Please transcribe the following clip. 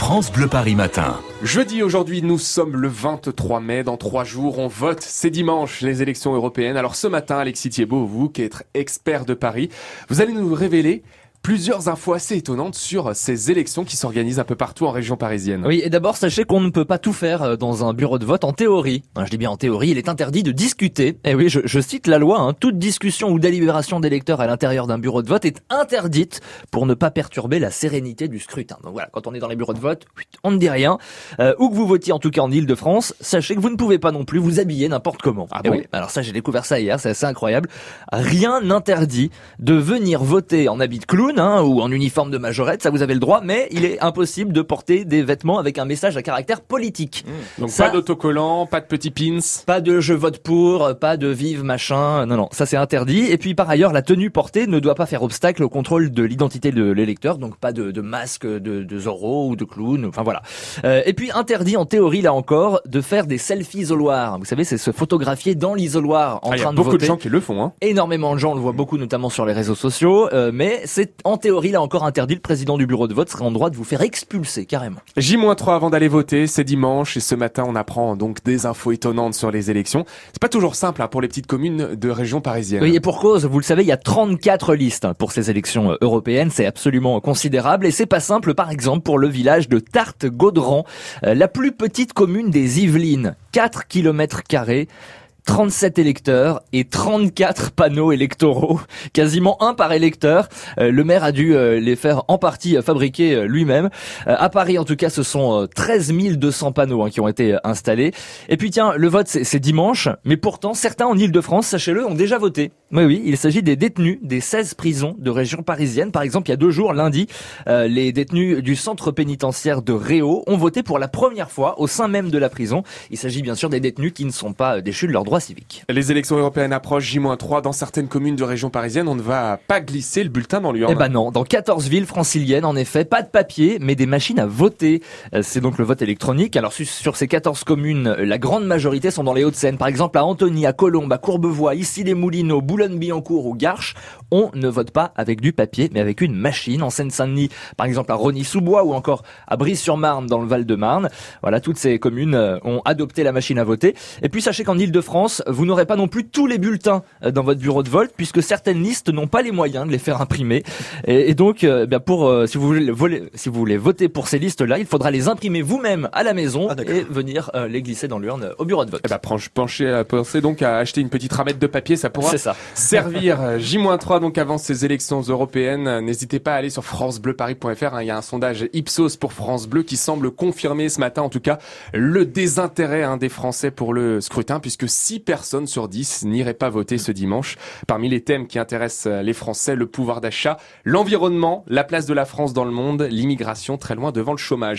France Bleu Paris Matin. Jeudi aujourd'hui, nous sommes le 23 mai. Dans trois jours, on vote. C'est dimanche, les élections européennes. Alors ce matin, Alexis Thiebaud, vous qui êtes expert de Paris, vous allez nous révéler plusieurs infos assez étonnantes sur ces élections qui s'organisent un peu partout en région parisienne. Oui, et d'abord, sachez qu'on ne peut pas tout faire euh, dans un bureau de vote en théorie. Hein, je dis bien en théorie, il est interdit de discuter. Et eh oui, je, je cite la loi, hein, toute discussion ou délibération d'électeurs à l'intérieur d'un bureau de vote est interdite pour ne pas perturber la sérénité du scrutin. Donc voilà, quand on est dans les bureaux de vote, on ne dit rien. Euh, où que vous votiez, en tout cas en Ile-de-France, sachez que vous ne pouvez pas non plus vous habiller n'importe comment. Ah bon oui, alors ça, j'ai découvert ça hier, c'est assez incroyable. Rien n'interdit de venir voter en habit de clown hein, ou en uniforme forme de majorette, ça vous avez le droit, mais il est impossible de porter des vêtements avec un message à caractère politique. Mmh. Donc pas d'autocollant, pas de petits pins. Pas de je vote pour, pas de vive machin. Non, non, ça c'est interdit. Et puis par ailleurs, la tenue portée ne doit pas faire obstacle au contrôle de l'identité de l'électeur, donc pas de, de masque de, de, Zorro ou de clown. Enfin voilà. Euh, et puis interdit en théorie là encore de faire des selfies isoloirs. Vous savez, c'est se photographier dans l'isoloir en ah, train de voter. beaucoup de gens qui le font. Hein. Énormément de gens, on le voit beaucoup notamment sur les réseaux sociaux. Euh, mais c'est en théorie là encore interdit, le président du bureau de vote serait en droit de vous faire expulser carrément. J-3 avant d'aller voter, c'est dimanche et ce matin on apprend donc des infos étonnantes sur les élections. C'est pas toujours simple hein, pour les petites communes de région parisienne. Oui, et pour cause, vous le savez, il y a 34 listes pour ces élections euh, européennes, c'est absolument considérable et c'est pas simple par exemple pour le village de Tarte-Gaudran, euh, la plus petite commune des Yvelines, 4 km carrés. 37 électeurs et 34 panneaux électoraux, quasiment un par électeur. Euh, le maire a dû euh, les faire en partie euh, fabriquer lui-même. à Paris, en tout cas, ce sont 13 200 panneaux hein, qui ont été installés. Et puis tiens, le vote c'est dimanche, mais pourtant certains en Ile-de-France, sachez-le, ont déjà voté. Oui, oui, il s'agit des détenus des 16 prisons de région parisienne. Par exemple, il y a deux jours, lundi, les détenus du centre pénitentiaire de Réau ont voté pour la première fois au sein même de la prison. Il s'agit bien sûr des détenus qui ne sont pas déchus de leurs droits Les élections européennes approchent J-3 dans certaines communes de région parisienne. On ne va pas glisser le bulletin dans l'urne. Eh ben non, dans 14 villes franciliennes, en effet, pas de papier, mais des machines à voter. Euh, c'est donc le vote électronique. Alors sur ces 14 communes, la grande majorité sont dans les Hauts-de-Seine. Par exemple, à Antony, à Colombes, à Courbevoie, ici les Moulineaux, Boulogne-Billancourt ou Garches, on ne vote pas avec du papier, mais avec une machine. En Seine-Saint-Denis, par exemple à Rony-sous-Bois ou encore à Brise-sur-Marne dans le Val-de-Marne. Voilà, toutes ces communes euh, ont adopté la machine à voter. Et puis sachez qu'en Ile-de-France, vous n'aurez pas non plus tous les bulletins euh, dans votre bureau de vote puisque certaines listes n'ont pas les moyens de les faire imprimer. Et, donc, euh, bien pour euh, si vous voulez si vous voulez voter pour ces listes-là, il faudra les imprimer vous-même à la maison ah, et venir les glisser dans l'urne au bureau de vote. Eh ben, pencher, penser donc à acheter une petite ramette de papier, ça pourra ça. servir. J-3 donc avant ces élections européennes. N'hésitez pas à aller sur francebleuparis.fr. Hein. Il y a un sondage Ipsos pour France Bleu qui semble confirmer ce matin, en tout cas, le désintérêt hein, des Français pour le scrutin, puisque 6 personnes sur 10 n'iraient pas voter ce dimanche. Parmi les thèmes qui intéressent les Français, le pouvoir d'achat, l'environnement, la place de la France dans le monde, l'immigration très loin devant le chômage.